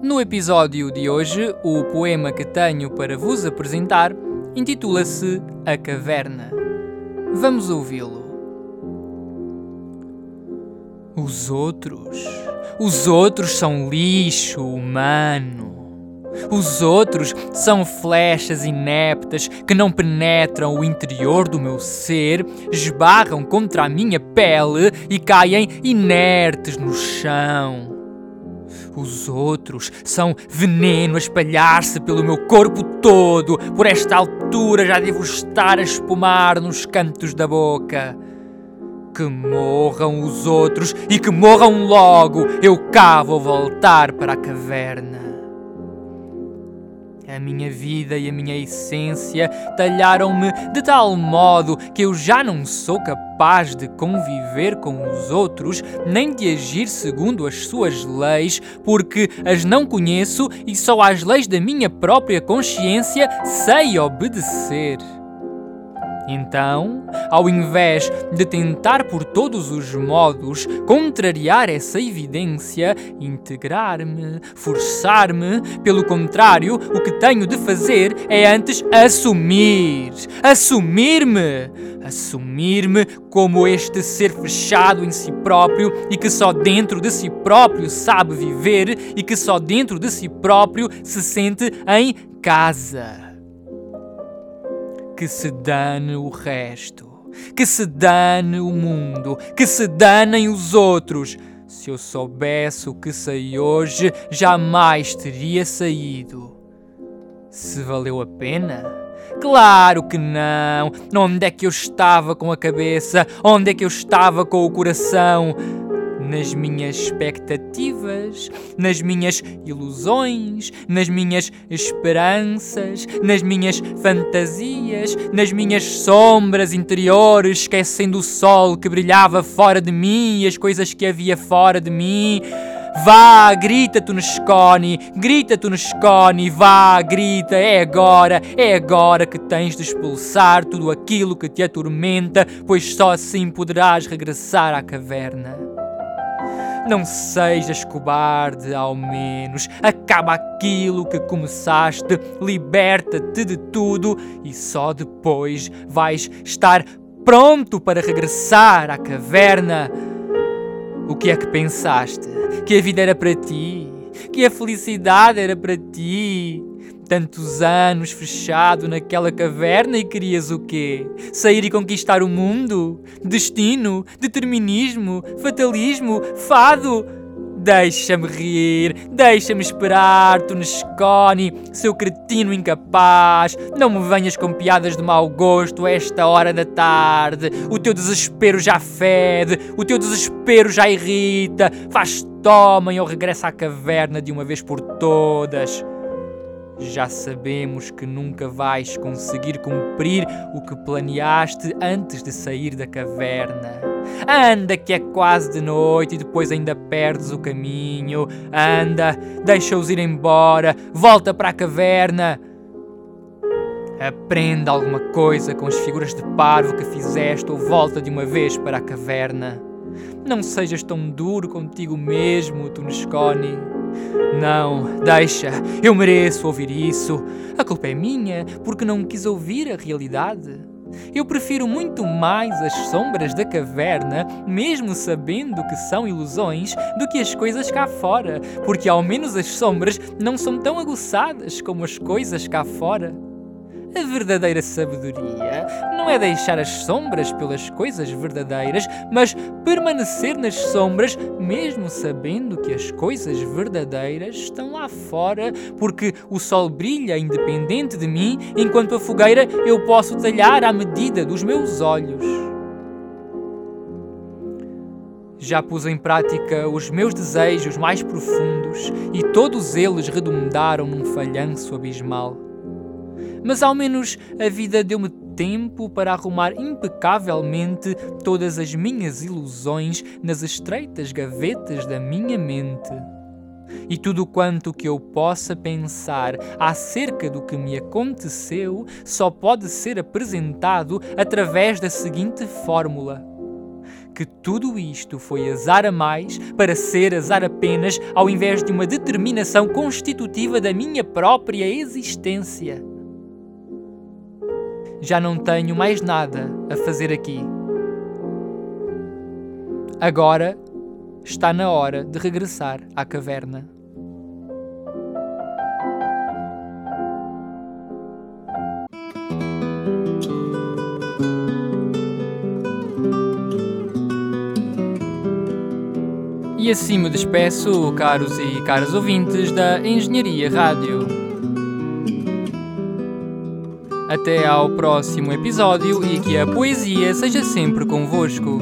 No episódio de hoje, o poema que tenho para vos apresentar intitula-se A Caverna. Vamos ouvi-lo. Os outros, os outros são lixo humano. Os outros são flechas ineptas que não penetram o interior do meu ser, esbarram contra a minha pele e caem inertes no chão. Os outros são veneno a espalhar-se pelo meu corpo todo. Por esta altura já devo estar a espumar nos cantos da boca. Que morram os outros e que morram logo. Eu cá vou voltar para a caverna. A minha vida e a minha essência talharam-me de tal modo que eu já não sou capaz de conviver com os outros, nem de agir segundo as suas leis, porque as não conheço e só às leis da minha própria consciência sei obedecer. Então, ao invés de tentar por todos os modos contrariar essa evidência, integrar-me, forçar-me, pelo contrário, o que tenho de fazer é antes assumir, assumir-me, assumir-me como este ser fechado em si próprio e que só dentro de si próprio sabe viver e que só dentro de si próprio se sente em casa que se dane o resto, que se dane o mundo, que se danem os outros. Se eu soubesse o que sei hoje, jamais teria saído. Se valeu a pena? Claro que não! Onde é que eu estava com a cabeça? Onde é que eu estava com o coração? Nas minhas expectativas, nas minhas ilusões, nas minhas esperanças, nas minhas fantasias, nas minhas sombras interiores, esquecendo o sol que brilhava fora de mim e as coisas que havia fora de mim. Vá, grita tu Nescone, grita tu Nescone, vá, grita, é agora, é agora que tens de expulsar tudo aquilo que te atormenta, pois só assim poderás regressar à caverna. Não sejas cobarde, ao menos. Acaba aquilo que começaste, liberta-te de tudo e só depois vais estar pronto para regressar à caverna. O que é que pensaste? Que a vida era para ti? Que a felicidade era para ti? Tantos anos fechado naquela caverna e querias o quê? Sair e conquistar o mundo? Destino? Determinismo? Fatalismo? Fado? Deixa-me rir, deixa-me esperar, tu Nescone, seu cretino incapaz. Não me venhas com piadas de mau gosto a esta hora da tarde. O teu desespero já fede, o teu desespero já irrita. Faz tomem ou regressa à caverna de uma vez por todas. Já sabemos que nunca vais conseguir cumprir o que planeaste antes de sair da caverna. Anda, que é quase de noite e depois ainda perdes o caminho. Anda, deixa-os ir embora, volta para a caverna. Aprenda alguma coisa com as figuras de parvo que fizeste ou volta de uma vez para a caverna. Não sejas tão duro contigo mesmo, Tunescone. Não, deixa, eu mereço ouvir isso. A culpa é minha porque não quis ouvir a realidade. Eu prefiro muito mais as sombras da caverna, mesmo sabendo que são ilusões, do que as coisas cá fora, porque ao menos as sombras não são tão aguçadas como as coisas cá fora. A verdadeira sabedoria não é deixar as sombras pelas coisas verdadeiras, mas permanecer nas sombras, mesmo sabendo que as coisas verdadeiras estão lá fora, porque o sol brilha independente de mim, enquanto a fogueira eu posso talhar à medida dos meus olhos. Já pus em prática os meus desejos mais profundos e todos eles redundaram num falhanço abismal. Mas ao menos a vida deu-me tempo para arrumar impecavelmente todas as minhas ilusões nas estreitas gavetas da minha mente. E tudo quanto que eu possa pensar acerca do que me aconteceu só pode ser apresentado através da seguinte fórmula: que tudo isto foi azar a mais para ser azar apenas, ao invés de uma determinação constitutiva da minha própria existência. Já não tenho mais nada a fazer aqui. Agora está na hora de regressar à caverna. E assim me despeço, caros e caras ouvintes da Engenharia Rádio. Até ao próximo episódio e que a poesia seja sempre convosco.